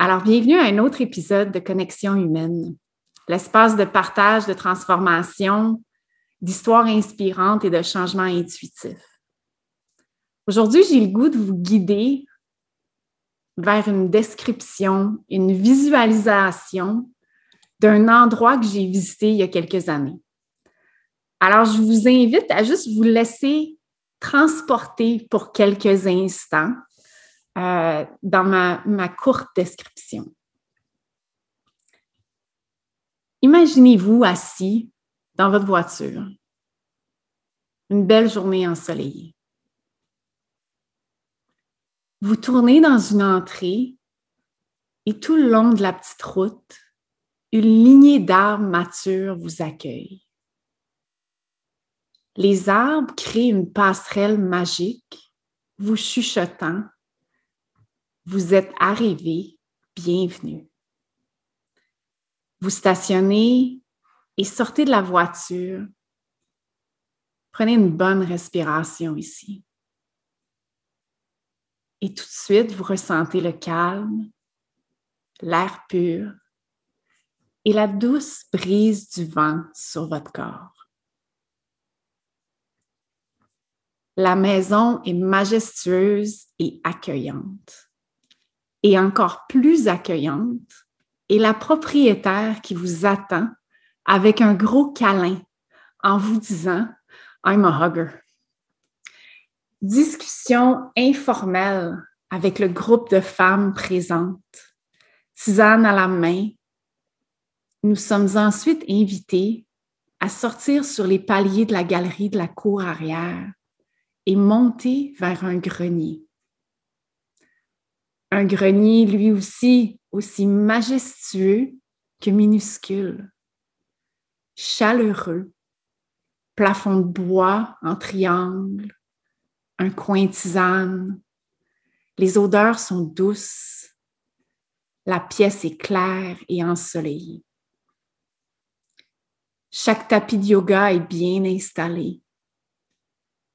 Alors, bienvenue à un autre épisode de Connexion humaine, l'espace de partage, de transformation, d'histoires inspirantes et de changements intuitifs. Aujourd'hui, j'ai le goût de vous guider vers une description, une visualisation d'un endroit que j'ai visité il y a quelques années. Alors, je vous invite à juste vous laisser transporter pour quelques instants euh, dans ma, ma courte description. Imaginez-vous assis dans votre voiture, une belle journée ensoleillée. Vous tournez dans une entrée et tout le long de la petite route, une lignée d'arbres matures vous accueille. Les arbres créent une passerelle magique, vous chuchotant vous êtes arrivé, bienvenue. Vous stationnez et sortez de la voiture. Prenez une bonne respiration ici. Et tout de suite, vous ressentez le calme, l'air pur et la douce brise du vent sur votre corps. La maison est majestueuse et accueillante et encore plus accueillante est la propriétaire qui vous attend avec un gros câlin en vous disant I'm a hugger. Discussion informelle avec le groupe de femmes présentes. Tisane à la main. Nous sommes ensuite invités à sortir sur les paliers de la galerie de la cour arrière et monter vers un grenier un grenier lui aussi aussi majestueux que minuscule, chaleureux, plafond de bois en triangle, un coin tisane. Les odeurs sont douces. La pièce est claire et ensoleillée. Chaque tapis de yoga est bien installé.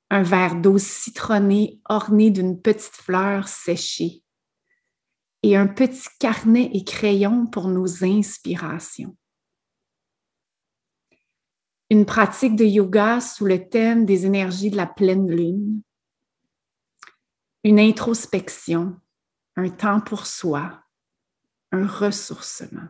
Un verre d'eau citronnée orné d'une petite fleur séchée et un petit carnet et crayon pour nos inspirations. Une pratique de yoga sous le thème des énergies de la pleine lune. Une introspection, un temps pour soi, un ressourcement.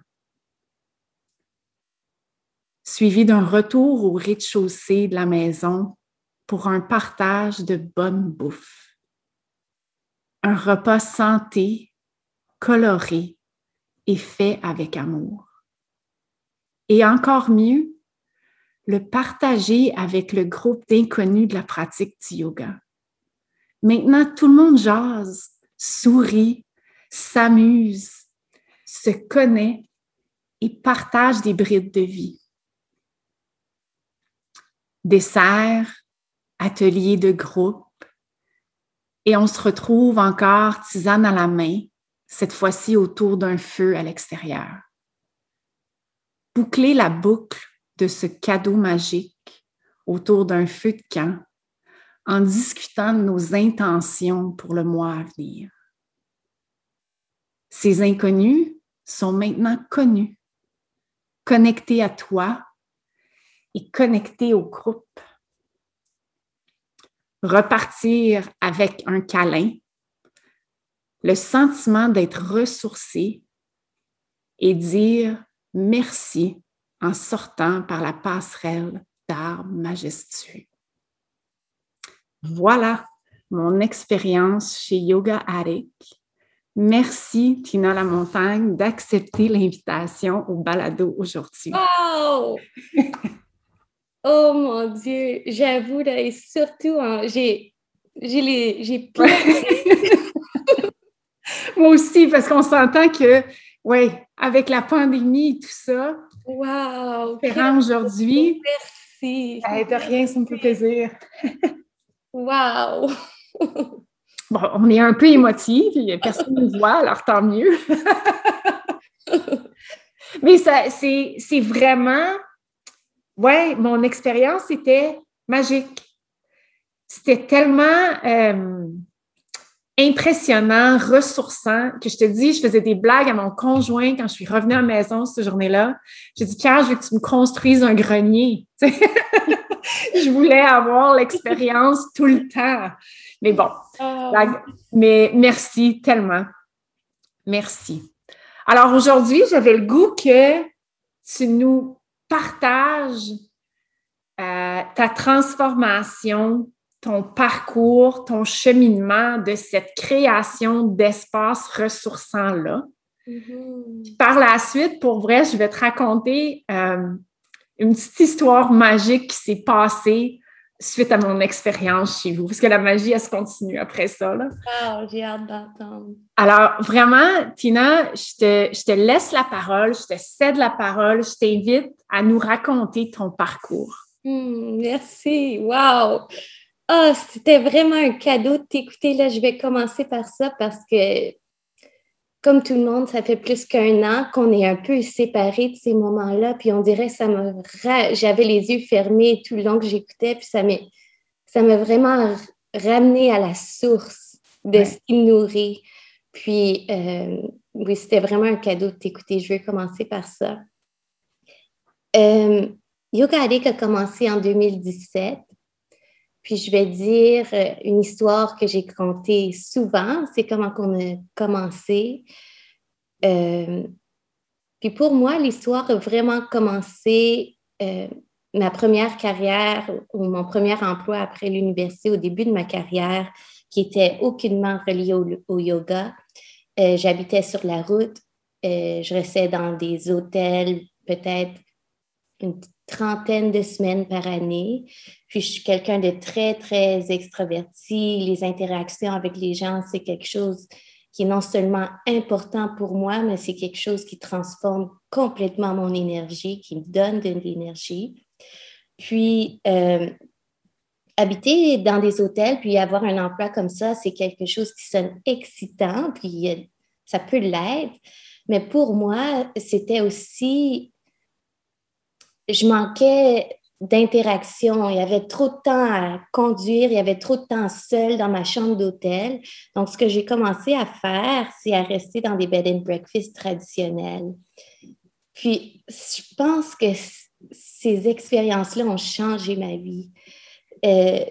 Suivi d'un retour au rez-de-chaussée de la maison pour un partage de bonne bouffe. Un repas santé coloré et fait avec amour. Et encore mieux, le partager avec le groupe d'inconnus de la pratique du yoga. Maintenant, tout le monde jase, sourit, s'amuse, se connaît et partage des brides de vie. Dessert, atelier de groupe, et on se retrouve encore tisane à la main cette fois-ci autour d'un feu à l'extérieur. Boucler la boucle de ce cadeau magique autour d'un feu de camp en discutant de nos intentions pour le mois à venir. Ces inconnus sont maintenant connus, connectés à toi et connectés au groupe. Repartir avec un câlin le sentiment d'être ressourcé et dire merci en sortant par la passerelle d'arbres majestueux. Voilà mon expérience chez Yoga Attic. Merci, Tina La Montagne, d'accepter l'invitation au balado aujourd'hui. Oh! oh mon Dieu, j'avoue, et surtout, j'ai J'ai les. J'ai Moi aussi, parce qu'on s'entend que, oui, avec la pandémie et tout ça. Wow! Aujourd'hui. Merci. de rien, ça me fait plaisir. wow! bon, on est un peu émotifs, personne ne nous voit, alors tant mieux. Mais c'est vraiment, ouais, mon expérience était magique. C'était tellement euh, impressionnant, ressourçant, que je te dis, je faisais des blagues à mon conjoint quand je suis revenue à la maison cette journée-là. J'ai dit, Pierre, je veux que tu me construises un grenier. je voulais avoir l'expérience tout le temps. Mais bon, ah. mais merci tellement. Merci. Alors aujourd'hui, j'avais le goût que tu nous partages euh, ta transformation, ton parcours, ton cheminement de cette création d'espace ressourçant-là. Mm-hmm. Par la suite, pour vrai, je vais te raconter euh, une petite histoire magique qui s'est passée suite à mon expérience chez vous, parce que la magie, elle se continue après ça. Là. Oh, j'ai hâte d'entendre. Alors, vraiment, Tina, je te, je te laisse la parole, je te cède la parole, je t'invite à nous raconter ton parcours. Hmm, merci. Wow! Oh, c'était vraiment un cadeau de t'écouter. Là, je vais commencer par ça parce que, comme tout le monde, ça fait plus qu'un an qu'on est un peu séparés de ces moments-là. Puis on dirait que ça m'a... J'avais les yeux fermés tout le long que j'écoutais. Puis ça m'a vraiment ramené à la source de ce qui me nourrit. Puis, euh, oui, c'était vraiment un cadeau de t'écouter. Je vais commencer par ça. Euh, Yoga Addict a commencé en 2017. Puis je vais dire euh, une histoire que j'ai contée souvent, c'est comment on a commencé. Euh, puis pour moi, l'histoire a vraiment commencé euh, ma première carrière ou mon premier emploi après l'université au début de ma carrière, qui était aucunement relié au, yoga. J'habitais sur la route, je restais dans des hôtels, peut-être une trentaine de semaines par année. Puis je suis quelqu'un de très, très extraverti. Les interactions avec les gens, c'est quelque chose qui est non seulement important pour moi, mais c'est quelque chose qui transforme complètement mon énergie, qui me donne de l'énergie. Puis, euh, habiter dans des hôtels, puis avoir un emploi comme ça, c'est quelque chose qui sonne excitant, puis euh, ça peut l'être. Mais pour moi, c'était aussi je manquais d'interaction. Il y avait trop de temps à conduire, il y avait trop de temps seul dans ma chambre d'hôtel. Donc, ce que j'ai commencé à faire, c'est à rester dans des bed and breakfast traditionnels. Puis, je pense que ces expériences-là ont changé ma vie. Euh,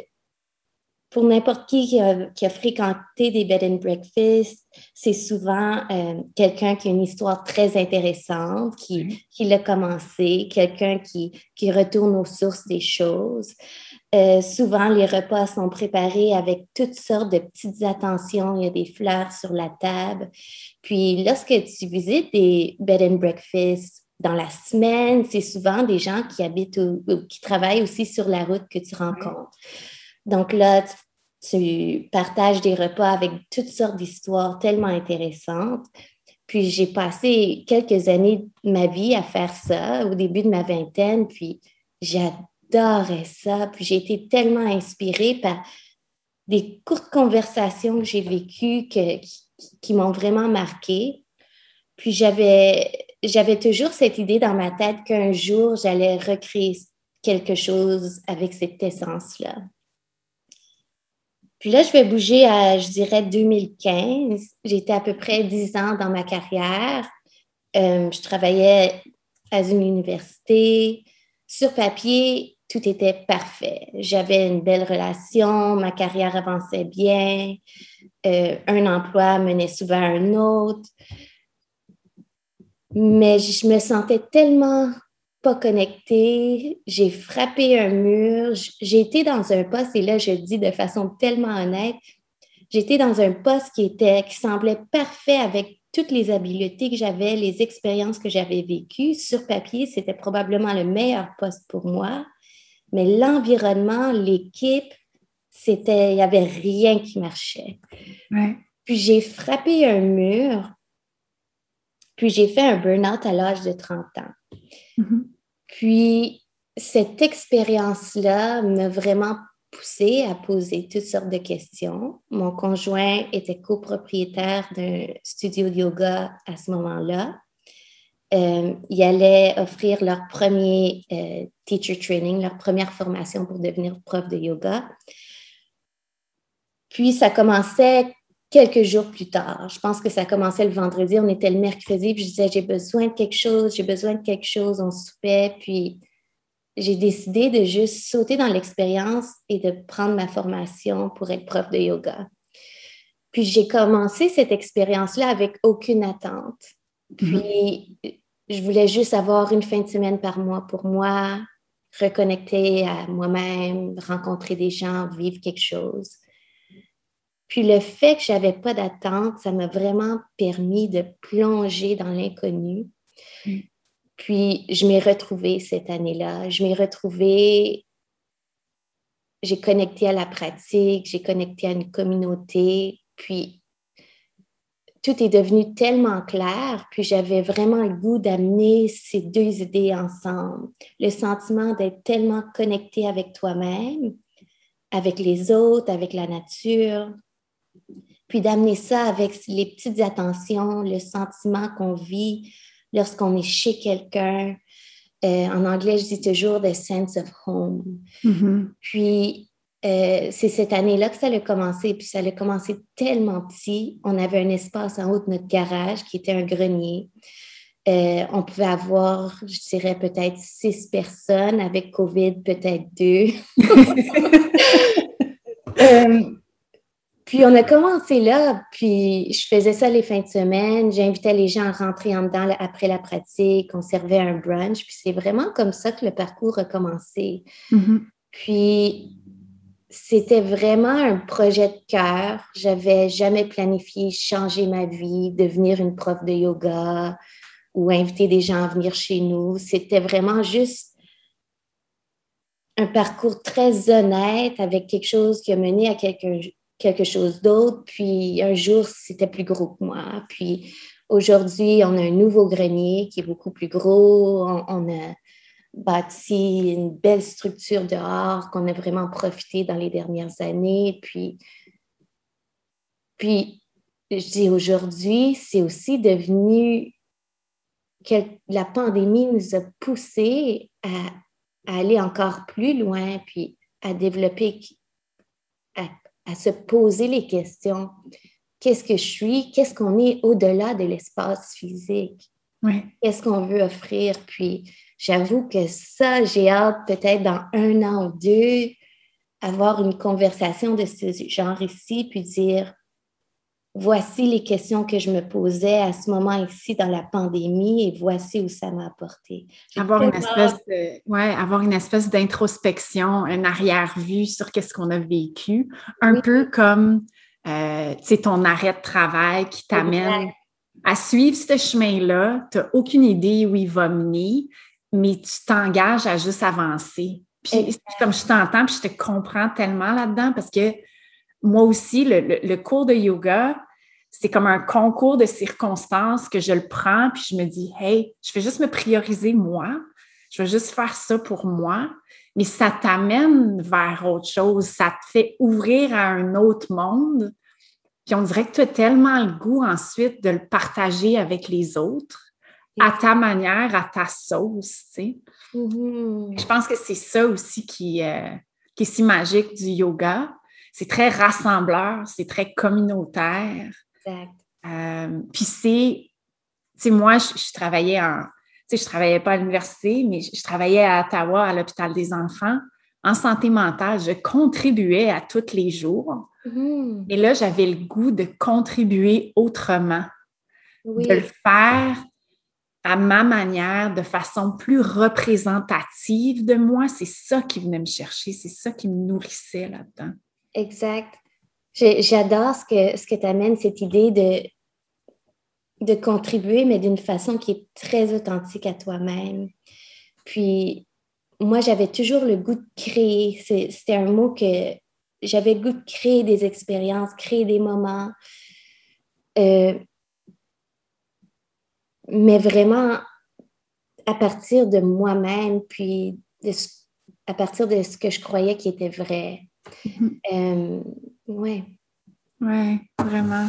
pour n'importe qui qui a, fréquenté des bed and breakfast, c'est souvent euh, quelqu'un qui a une histoire très intéressante, qui, qui l'a commencé, quelqu'un qui, qui, retourne aux sources des choses. Euh, souvent, les repas sont préparés avec toutes sortes de petites attentions. Il y a des fleurs sur la table. Puis, lorsque tu visites des bed and breakfast dans la semaine, c'est souvent des gens qui habitent ou, ou qui travaillent aussi sur la route que tu rencontres. Donc là, tu partages des repas avec toutes sortes d'histoires tellement intéressantes. Puis j'ai passé quelques années de ma vie à faire ça, au début de ma vingtaine, puis j'adorais ça. Puis j'ai été tellement inspirée par des courtes conversations que j'ai vécues qui, m'ont vraiment marquée. Puis j'avais, j'avais toujours cette idée dans ma tête qu'un jour, j'allais recréer quelque chose avec cette essence-là. Puis là, je vais bouger à, je dirais, 2015. J'étais à peu près 10 ans dans ma carrière. Euh, je travaillais à une université. Sur papier, tout était parfait. J'avais une belle relation, ma carrière avançait bien, euh, un emploi menait souvent à un autre. Mais je me sentais tellement pas connectée, j'ai frappé un mur, j'ai été dans un poste, et là je le dis de façon tellement honnête, j'étais dans un poste qui était, qui semblait parfait avec toutes les habiletés que j'avais, les expériences que j'avais vécues. Sur papier, c'était probablement le meilleur poste pour moi, mais l'environnement, l'équipe, c'était, il n'y avait rien qui marchait. Puis j'ai frappé un mur, puis j'ai fait un burn-out à l'âge de 30 ans. Mm-hmm. Puis cette expérience-là m'a vraiment poussé à poser toutes sortes de questions. Mon conjoint était copropriétaire d'un studio de yoga à ce moment-là. Euh, il allait offrir leur premier euh, teacher training, leur première formation pour devenir prof de yoga. Puis ça commençait quelques jours plus tard. Je pense que ça commençait le vendredi, on était le mercredi, puis je disais j'ai besoin de quelque chose, j'ai besoin de quelque chose, on soupait, puis j'ai décidé de juste sauter dans l'expérience et de prendre ma formation pour être prof de yoga. Puis j'ai commencé cette expérience-là avec aucune attente. Mhm. Puis je voulais juste avoir une fin de semaine par mois pour moi, reconnecter à moi-même, rencontrer des gens, vivre quelque chose. Puis le fait que je n'avais pas d'attente, ça m'a vraiment permis de plonger dans l'inconnu. Mm. Puis je m'ai retrouvée cette année-là. Je m'ai retrouvée, j'ai connecté à la pratique, j'ai connecté à une communauté. Puis tout est devenu tellement clair, puis j'avais vraiment le goût d'amener ces deux idées ensemble. Le sentiment d'être tellement connecté avec toi-même, avec les autres, avec la nature, puis d'amener ça avec les petites attentions, le sentiment qu'on vit lorsqu'on est chez quelqu'un. Euh, en anglais, je dis toujours the sense of home. Mm-hmm. Puis, euh, c'est cette année-là que ça a commencé. Puis, ça a commencé tellement petit. On avait un espace en haut de notre garage qui était un grenier. Euh, on pouvait avoir, je dirais, peut-être six personnes. Avec COVID, peut-être deux. Puis on a commencé là, puis je faisais ça les fins de semaine. J'invitais les gens à rentrer en dedans après la pratique. On servait un brunch. Puis c'est vraiment comme ça que le parcours a commencé. Mm-hmm. Puis c'était vraiment un projet de cœur. J'avais jamais planifié changer ma vie, devenir une prof de yoga ou inviter des gens à venir chez nous. C'était vraiment juste un parcours très honnête avec quelque chose qui a mené à quelque quelque chose d'autre. Puis un jour, c'était plus gros que moi. Puis aujourd'hui, on a un nouveau grenier qui est beaucoup plus gros. On, a bâti une belle structure dehors qu'on a vraiment profité dans les dernières années. Puis, puis je dis aujourd'hui, c'est aussi devenu que la pandémie nous a poussé à, à aller encore plus loin, puis à développer, à se poser les questions. Qu'est-ce que je suis? Qu'est-ce qu'on est au-delà de l'espace physique? Qu'est-ce qu'on veut offrir? Puis j'avoue que ça, j'ai hâte peut-être dans un an ou deux avoir une conversation de ce genre ici, puis dire voici les questions que je me posais à ce moment ici dans la pandémie et voici où ça m'a apporté. Avoir une, espèce ouais, avoir une espèce d'introspection, un arrière-vue sur qu'est-ce qu'on a vécu, un peu comme euh, ton arrêt de travail qui t'amène à suivre ce chemin-là. Tu n'as aucune idée où il va mener, mais tu t'engages à juste avancer. Puis comme je t'entends, puis je te comprends tellement là-dedans parce que moi aussi, le, cours de yoga, c'est comme un concours de circonstances que je le prends, puis je me dis, hey, je vais juste me prioriser moi, je vais juste faire ça pour moi, mais ça t'amène vers autre chose, ça te fait ouvrir à un autre monde, puis on dirait que tu as tellement le goût ensuite de le partager avec les autres à ta manière, à ta sauce, tu sais. Mm-hmm. Je pense que c'est ça aussi qui, euh, qui est si magique du yoga, c'est très rassembleur, c'est très communautaire. Exact. Euh, puis c'est, tu sais, moi, je, travaillais en, tu sais, je travaillais pas à l'université, mais je, travaillais à Ottawa, à l'hôpital des enfants, en santé mentale. Je contribuais à tous les jours. Mm-hmm. Et là, j'avais le goût de contribuer autrement, de le faire à ma manière, de façon plus représentative de moi. C'est ça qui venait me chercher, c'est ça qui me nourrissait là-dedans. Exact. J'adore ce que, ce que tu amènes, cette idée de, de contribuer, mais d'une façon qui est très authentique à toi-même. Puis, moi, j'avais toujours le goût de créer. C'était un mot que, j'avais goût de créer des expériences, créer des moments. Euh, mais vraiment à partir de moi-même, puis à partir de ce que je croyais qui était vrai. Mm-hmm. Euh, oui. Oui, vraiment.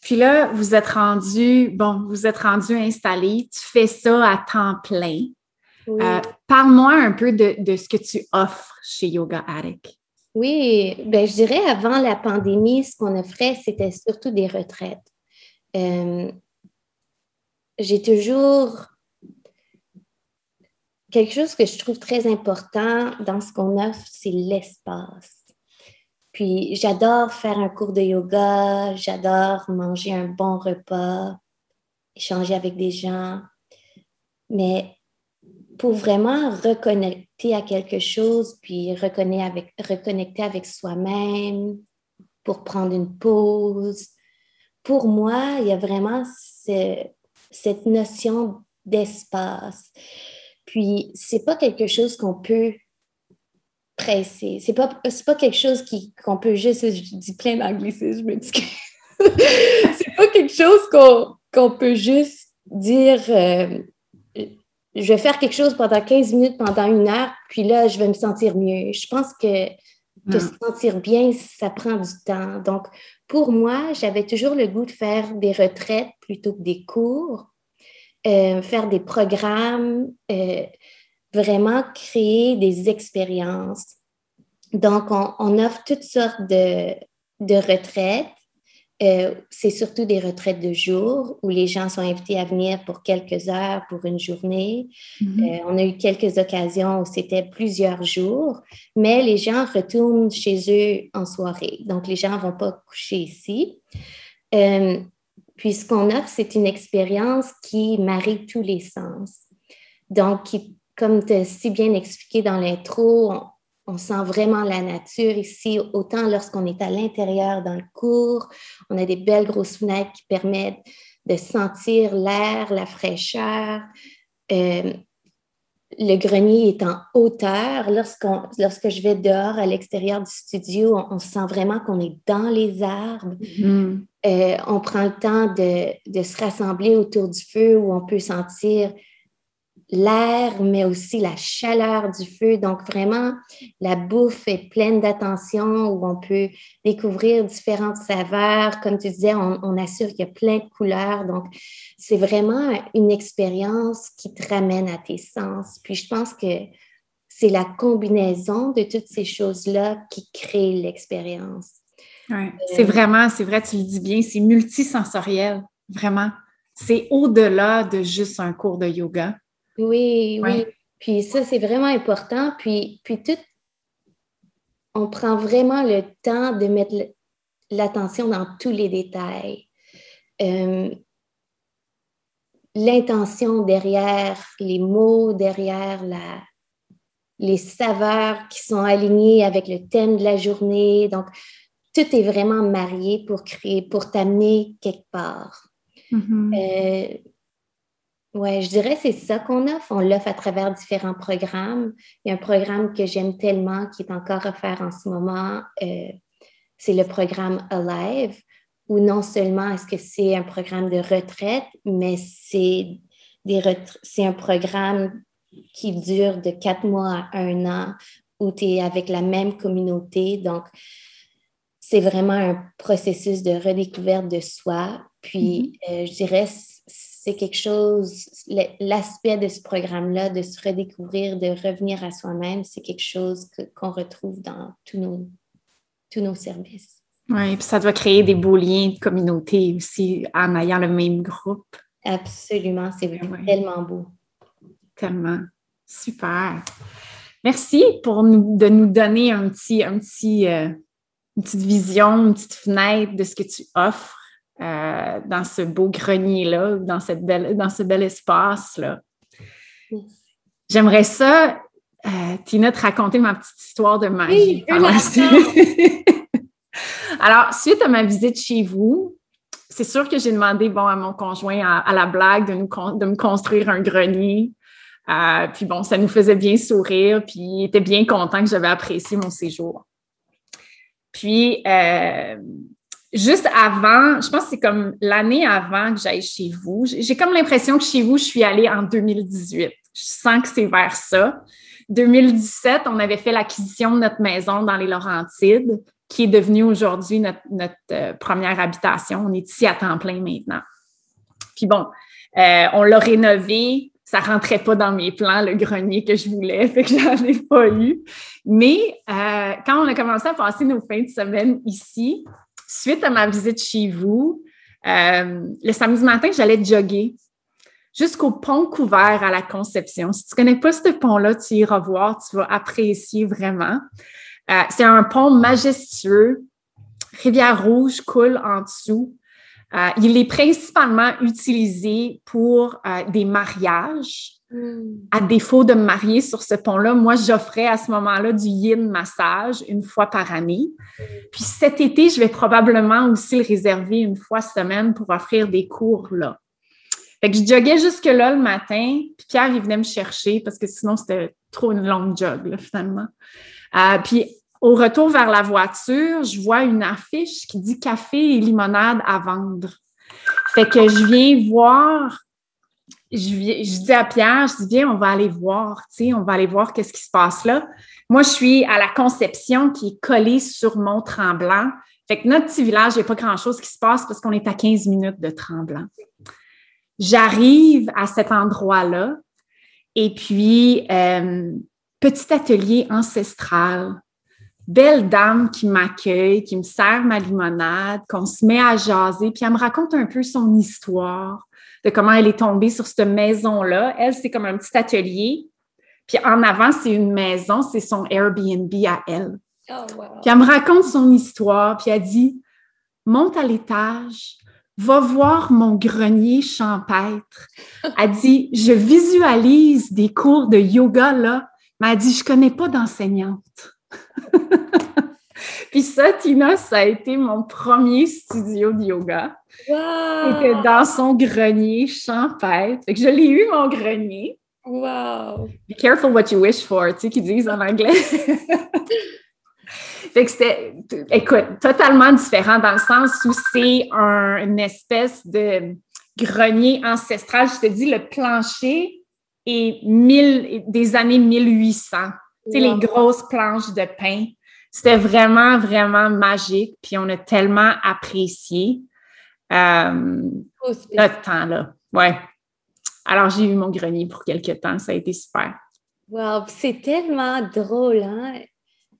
Puis là, vous êtes rendu, bon, vous êtes rendu installé, tu fais ça à temps plein. Euh, parle-moi un peu de, ce que tu offres chez Yoga Attic. Oui, ben, je dirais avant la pandémie, ce qu'on offrait, c'était surtout des retraites. Euh, j'ai toujours quelque chose que je trouve très important dans ce qu'on offre, c'est l'espace. Puis j'adore faire un cours de yoga, j'adore manger un bon repas, échanger avec des gens. Mais pour vraiment reconnecter à quelque chose, puis reconnecter avec, reconnecter avec soi-même, pour prendre une pause, pour moi, il y a vraiment cette notion d'espace. Puis, c'est pas quelque chose qu'on peut presser. C'est pas, pas quelque chose qu'on peut juste. Je dis plein d'anglicisme, je m'excuse. c'est pas quelque chose qu'on peut juste dire. Euh, je vais faire quelque chose pendant 15 minutes, pendant une heure, puis là, je vais me sentir mieux. Je pense que, que se sentir bien, ça prend du temps. Donc, pour moi, j'avais toujours le goût de faire des retraites plutôt que des cours. Euh, faire des programmes, euh, vraiment créer des expériences. Donc, on, offre toutes sortes de, retraites. Euh, c'est surtout des retraites de jour où les gens sont invités à venir pour quelques heures, pour une journée. Mm-hmm. on a eu quelques occasions où c'était plusieurs jours, mais les gens retournent chez eux en soirée. Donc, les gens ne vont pas coucher ici. Puis ce qu'on offre, c'est une expérience qui marie tous les sens. Donc, comme tu as si bien expliqué dans l'intro, on, sent vraiment la nature ici, autant lorsqu'on est à l'intérieur dans le cours. On a des belles grosses fenêtres qui permettent de sentir l'air, la fraîcheur. Euh, le grenier est en hauteur. lorsque je vais dehors à l'extérieur du studio, on, sent vraiment qu'on est dans les arbres. Mm-hmm. Euh, on prend le temps de, se rassembler autour du feu où on peut sentir l'air, mais aussi la chaleur du feu. Donc, vraiment, la bouffe est pleine d'attention où on peut découvrir différentes saveurs. Comme tu disais, on, assure qu'il y a plein de couleurs. Donc, c'est vraiment une expérience qui te ramène à tes sens. Puis, je pense que c'est la combinaison de toutes ces choses-là qui crée l'expérience. Ouais, c'est vraiment, c'est vrai, tu le dis bien, c'est multisensoriel, vraiment. C'est au-delà de juste un cours de yoga. Oui, oui. Puis ça, c'est vraiment important. Puis, puis tout, on prend vraiment le temps de mettre l'attention dans tous les détails. Euh, l'intention derrière les mots, derrière la, les saveurs qui sont alignées avec le thème de la journée. Donc, tout est vraiment marié pour créer, pour t'amener quelque part. Mm-hmm. Euh, oui, je dirais c'est ça qu'on offre. On l'offre à travers différents programmes. Il y a un programme que j'aime tellement qui est encore offert en ce moment. Euh, c'est le programme Alive, où non seulement est-ce que c'est un programme de retraite, mais c'est c'est un programme qui dure de quatre mois à un an, où tu es avec la même communauté. Donc, c'est vraiment un processus de redécouverte de soi. Puis, mm-hmm. euh, je dirais, c'est quelque chose, l'aspect de ce programme-là, de se redécouvrir, de revenir à soi-même, c'est quelque chose qu'on retrouve dans tous nos, tous nos services. Oui, puis ça doit créer des beaux liens de communauté aussi en ayant le même groupe. Absolument, c'est tellement beau. Tellement. Super. Merci pour nous, de nous donner un petit, un petit euh, une petite vision, une petite fenêtre de ce que tu offres euh, dans ce beau grenier-là, dans, cette belle, dans ce bel espace-là. J'aimerais ça, euh, Tina, te raconter ma petite histoire de magie. Alors, suite à ma visite chez vous, c'est sûr que j'ai demandé bon, à mon conjoint à, la blague de, nous, de me construire un grenier. Euh, puis bon, ça nous faisait bien sourire, puis il était bien content que j'avais apprécié mon séjour. Puis, euh, juste avant, je pense que c'est comme l'année avant que j'aille chez vous, j'ai comme l'impression que chez vous, je suis allée en 2018. Je sens que c'est vers ça. 2017, on avait fait l'acquisition de notre maison dans les Laurentides, qui est devenue aujourd'hui notre, euh, première habitation. On est ici à temps plein maintenant. Puis bon, euh, on l'a rénové. Ça rentrait pas dans mes plans, le grenier que je voulais, fait que j'en ai pas eu. Mais euh, quand on a commencé à passer nos fins de semaine ici, suite à ma visite chez vous, le samedi matin, j'allais jogger jusqu'au pont couvert à la Conception. Si tu connais pas ce pont-là, tu iras voir, tu vas apprécier vraiment. Euh, c'est un pont majestueux. Rivière-Rouge coule en dessous. Euh, il est principalement utilisé pour euh, des mariages. Hmm. À défaut de me marier sur ce pont-là, moi, j'offrais à ce moment-là du yin massage une fois par année. Puis cet été, je vais probablement aussi le réserver une fois semaine pour offrir des cours là. Fait que je joguais jusque-là le matin, puis Pierre, il venait me chercher parce que sinon, c'était trop une longue jog, finalement. Euh, puis au retour vers la voiture, je vois une affiche qui dit café et limonade à vendre. Fait que je viens voir, je, dis à Pierre, je dis, viens, on va aller voir, tu sais, on va aller voir qu'est-ce qui se passe là. Moi, je suis à la Conception qui est collée sur Mont-Tremblant. Fait que notre petit village, il n'y a pas grand-chose qui se passe parce qu'on est à 15 minutes de Tremblant. J'arrive à cet endroit-là et puis, euh, petit atelier ancestral, belle dame qui m'accueille, qui me sert ma limonade, qu'on se met à jaser, puis elle me raconte un peu son histoire, de comment elle est tombée sur cette maison-là. Elle, c'est comme un petit atelier, puis en avant, c'est une maison, c'est son Airbnb à elle. Oh, puis elle me raconte son histoire, puis elle dit, monte à l'étage, va voir mon grenier champêtre. Elle dit, je visualise des cours de yoga là, mais elle dit, je connais pas d'enseignante. Puis ça, Tina, ça a été mon premier studio de yoga. C'était dans son grenier champêtre. Fait que je l'ai eu, mon grenier. Wow! Be careful what you wish for, tu sais, qu'ils disent en anglais. Fait que c'était, écoute, totalement différent dans le sens où c'est une espèce de grenier ancestral. Je te dis, le plancher est mille, des années 1800. Tu sais, les grosses planches de pain. C'était vraiment, vraiment magique. Puis on a tellement apprécié euh, notre temps, là. Ouais. Alors, j'ai eu mon grenier pour quelques temps. Ça a été super. Wow, c'est tellement drôle, hein?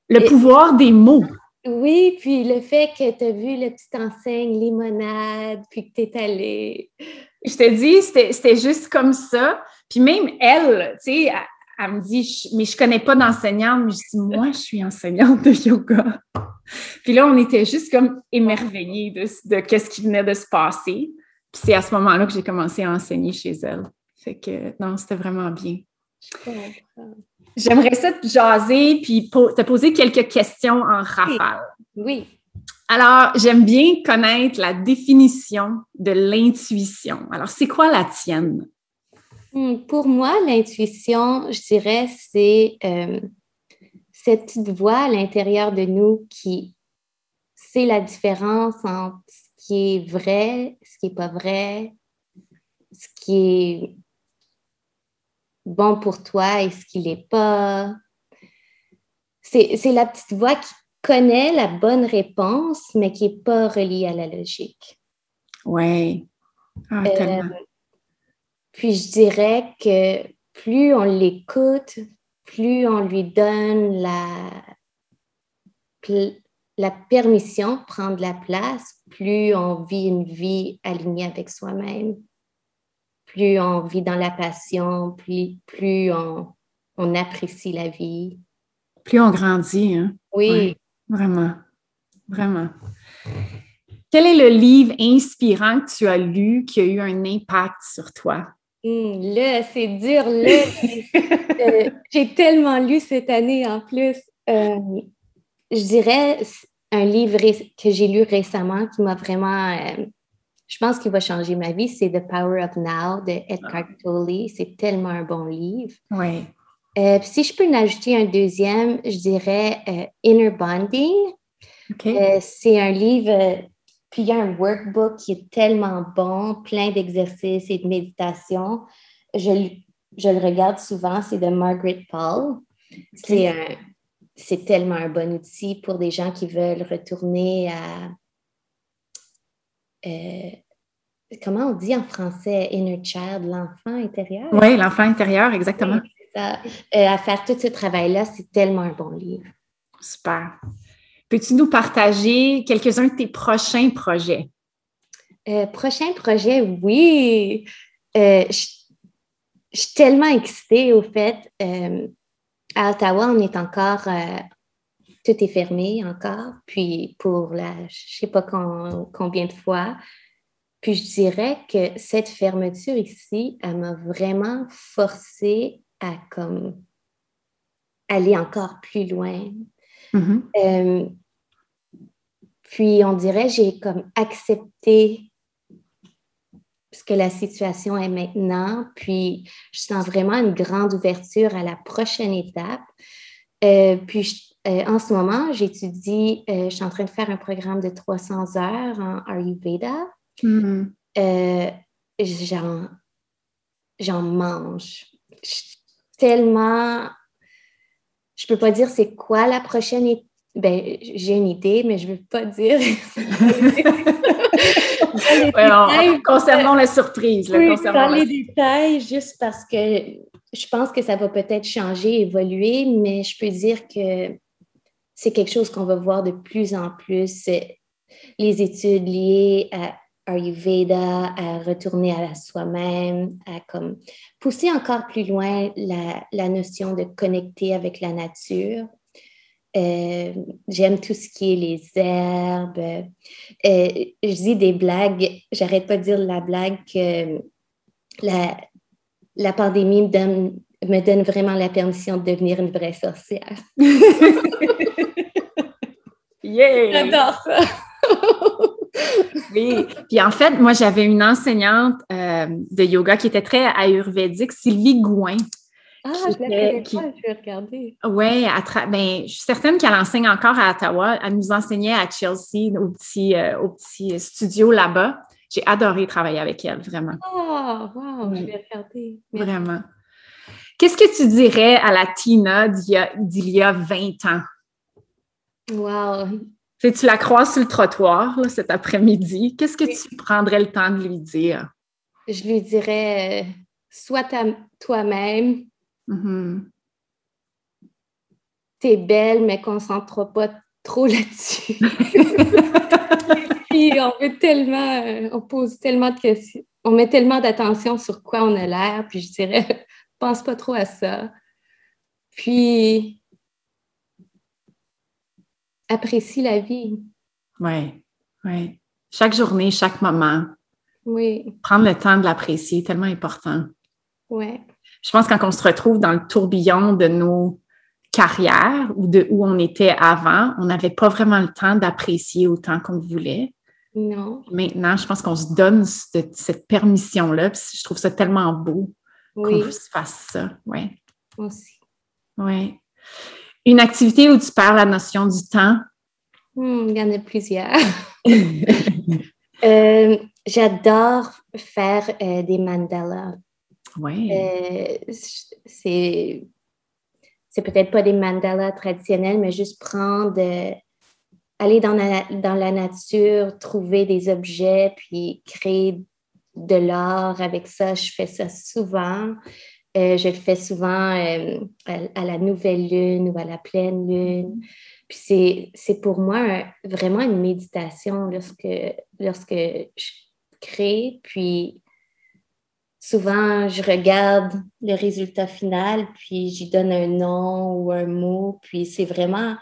Le pouvoir des mots. Oui, puis le fait que tu as vu la petite enseigne limonade, puis que tu es allée. Je te dis, c'était juste comme ça. Puis même elle, tu sais, elle, me dit, mais je connais pas d'enseignante. Mais je dis, moi, je suis enseignante de yoga. Puis là, on était juste comme émerveillés de, de ce qui venait de se passer. Puis c'est à ce moment-là que j'ai commencé à enseigner chez elle. Fait que, non, c'était vraiment bien. J'aimerais ça te jaser puis te poser quelques questions en rafale. Oui. Alors, j'aime bien connaître la définition de l'intuition. Alors, c'est quoi la tienne? Hmm, pour moi, l'intuition, je dirais, c'est euh, cette petite voix à l'intérieur de nous qui sait la différence entre ce qui est vrai, ce qui n'est pas vrai, ce qui est bon pour toi et ce qui n'est pas. C'est la petite voix qui connaît la bonne réponse, mais qui n'est pas reliée à la logique. Oui. Ah, euh, puis je dirais que plus on l'écoute, plus on lui donne la, la permission de prendre la place, plus on vit une vie alignée avec soi-même plus on vit dans la passion, plus, plus on, on apprécie la vie. Plus on grandit, hein? Oui. vraiment, vraiment. Quel est le livre inspirant que tu as lu qui a eu un impact sur toi? Hum, là, c'est dur. Là, euh, j'ai tellement lu cette année en plus. Euh, je dirais un livre que j'ai lu récemment qui m'a vraiment euh, je pense qu'il va changer ma vie, c'est The Power of Now de Edgar ah. Tolle. C'est tellement un bon livre. Oui. Euh, si je peux en ajouter un deuxième, je dirais euh, Inner Bonding. Euh, c'est un livre, puis il y a un workbook qui est tellement bon, plein d'exercices et de méditation. Je, je le regarde souvent, c'est de Margaret Paul. C'est c'est tellement un bon outil pour des gens qui veulent retourner à euh, comment on dit en français, inner child, l'enfant intérieur? Oui, l'enfant intérieur, exactement. Euh, à faire tout ce travail-là, c'est tellement un bon livre. Super. Peux-tu nous partager quelques-uns de tes prochains projets? Euh, prochain projet, oui. je, suis tellement excitée au fait. à Ottawa, on est encore tout est fermé encore, puis pour la, je sais pas combien de fois. Puis je dirais que cette fermeture ici, elle m'a vraiment forcé à comme aller encore plus loin. Mm-hmm. Euh, puis on dirait j'ai comme accepté ce que la situation est maintenant, puis je sens vraiment une grande ouverture à la prochaine étape. Euh, puis je, euh, en ce moment, j'étudie, euh, je suis en train de faire un programme de 300 heures en Ayurveda. Mm-hmm. Euh, j'en, mange. tellement. Je peux pas dire c'est quoi la prochaine étape. Ben, j'ai une idée, mais je ne veux pas dire. concernant la surprise. dans les détails, juste parce que je pense que ça va peut-être changer, évoluer, mais je peux dire que c'est quelque chose qu'on va voir de plus en plus. Les études liées à Ayurveda, à retourner à soi-même, à comme pousser encore plus loin la, notion de connecter avec la nature. Euh, j'aime tout ce qui est les herbes. Euh, je dis des blagues, j'arrête pas de dire la blague que la, la pandémie me donne, me donne vraiment la permission de devenir une vraie sorcière. Yeah! J'adore ça! oui. Puis en fait, moi, j'avais une enseignante euh, de yoga qui était très ayurvédique, Sylvie Gouin. Ah, je qui... je vais regarder. Oui, ben, je suis certaine qu'elle enseigne encore à Ottawa. Elle nous enseignait à Chelsea, au petit, euh, au petit studio là-bas. J'ai adoré travailler avec elle, vraiment. Oh, wow, je vais regarder. Vraiment. Qu'est-ce que tu dirais à la Tina d'il y, y, a 20 ans? Wow. Tu, tu la croises sur le trottoir cet après-midi? Qu'est-ce que tu prendrais le temps de lui dire? Je lui dirais, euh, sois toi-même. Mm-hmm. T'es belle, mais concentre pas trop là-dessus. Puis on veut tellement, euh, on pose tellement de questions, on met tellement d'attention sur quoi on a l'air, puis je dirais, pense pas trop à ça. Puis apprécie la vie. Oui, oui. Chaque journée, chaque moment. Oui. Prendre le temps de l'apprécier, tellement important. Oui. Je pense que quand on se retrouve dans le tourbillon de nos carrières ou de où on était avant, on n'avait pas vraiment le temps d'apprécier autant qu'on voulait. Non. Maintenant, je pense qu'on se donne cette, permission-là. Je trouve ça tellement beau qu'on se fasse ça. Oui. Aussi. Oui. Une activité où tu perds la notion du temps? Hmm, il y en a plusieurs. Euh, j'adore faire euh, des mandalas. Oui. Euh, c'est, c'est peut-être pas des mandalas traditionnels, mais juste prendre, aller dans la, dans la nature, trouver des objets, puis créer de l'art avec ça. Je fais ça souvent. Euh, je le fais souvent euh, à, la nouvelle lune ou à la pleine lune. Puis c'est pour moi vraiment une méditation lorsque, lorsque je crée. Puis souvent, je regarde le résultat final, puis j'y donne un nom ou un mot. Puis c'est vraiment,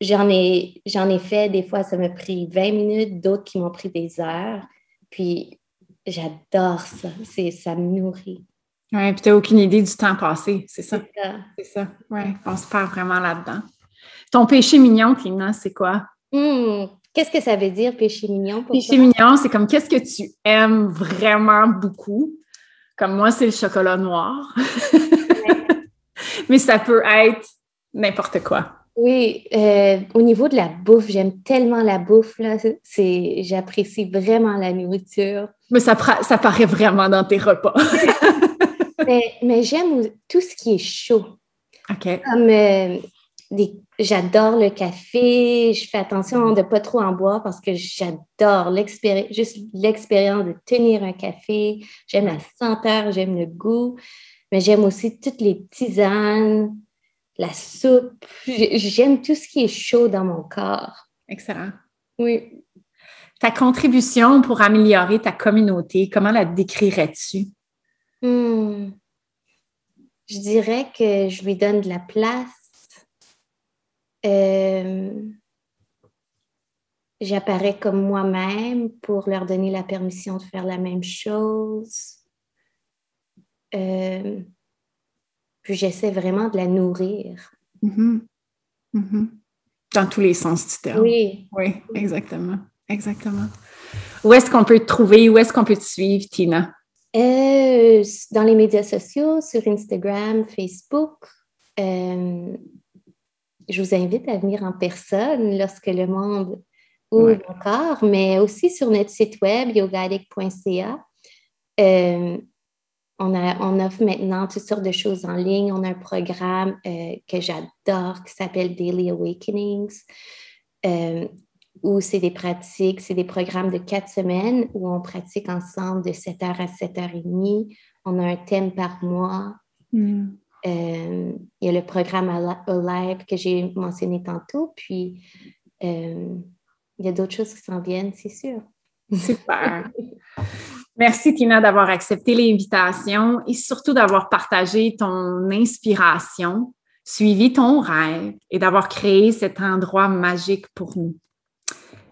j'en ai, j'en ai fait des fois, ça m'a pris 20 minutes, d'autres qui m'ont pris des heures. Puis j'adore ça, ça me nourrit. Oui, puis tu n'as aucune idée du temps passé, c'est ça? C'est ça. Oui, on se perd vraiment là-dedans. Ton péché mignon, Tina, c'est quoi? Hmm, qu'est-ce que ça veut dire, péché mignon? Pour péché mignon, c'est comme qu'est-ce que tu aimes vraiment beaucoup? Comme moi, c'est le chocolat noir. Mais ça peut être n'importe quoi. Oui, euh, au niveau de la bouffe, j'aime tellement la bouffe, là. C'est, j'apprécie vraiment la nourriture. Mais ça, ça paraît vraiment dans tes repas. mais, j'aime tout ce qui est chaud. OK. Comme euh, j'adore le café, je fais attention de ne pas trop en boire parce que j'adore l'expérience, juste l'expérience de tenir un café. J'aime la senteur, j'aime le goût, mais j'aime aussi toutes les tisanes, la soupe. J'aime tout ce qui est chaud dans mon corps. Excellent. Oui. Ta contribution pour améliorer ta communauté, comment la décrirais-tu? Hmm. Je dirais que je lui donne de la place euh, j'apparais comme moi-même pour leur donner la permission de faire la même chose. Euh, puis j'essaie vraiment de la nourrir. Mm-hmm. Mm-hmm. Dans tous les sens du terme. Oui. Oui, exactement. Exactement. Où est-ce qu'on peut te trouver? Où est-ce qu'on peut te suivre, Tina? Euh, dans les médias sociaux, sur Instagram, Facebook je vous invite à venir en personne lorsque le monde ouvre encore, mais aussi sur notre site web yogaddict.ca. Euh, on, on, offre maintenant toutes sortes de choses en ligne. On a un programme euh, que j'adore qui s'appelle Daily Awakenings, euh, où c'est des pratiques, c'est des programmes de quatre semaines où on pratique ensemble de 7h à 7h30. On a un thème par mois. Mm. Euh, il y a le programme Alive que j'ai mentionné tantôt, puis euh, il y a d'autres choses qui s'en viennent, c'est sûr. Super. Merci Tina d'avoir accepté l'invitation et surtout d'avoir partagé ton inspiration, suivi ton rêve et d'avoir créé cet endroit magique pour nous.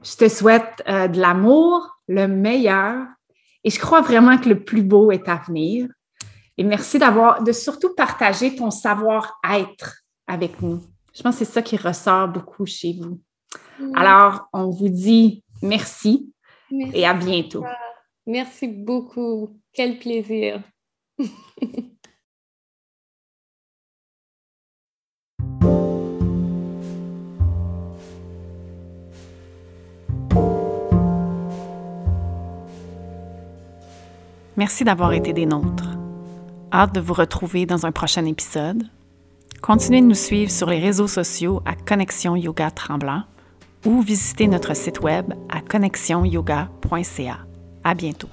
Je te souhaite euh, de l'amour, le meilleur et je crois vraiment que le plus beau est à venir. Et merci d'avoir, de surtout partager ton savoir-être avec nous. Je pense que c'est ça qui ressort beaucoup chez vous. Alors, on vous dit merci, et à bientôt. Merci beaucoup. Quel plaisir. Merci d'avoir été des nôtres. Hâte de vous retrouver dans un prochain épisode. Continuez de nous suivre sur les réseaux sociaux à Connexion Yoga Tremblant ou visitez notre site web à connexionyoga.ca. À bientôt.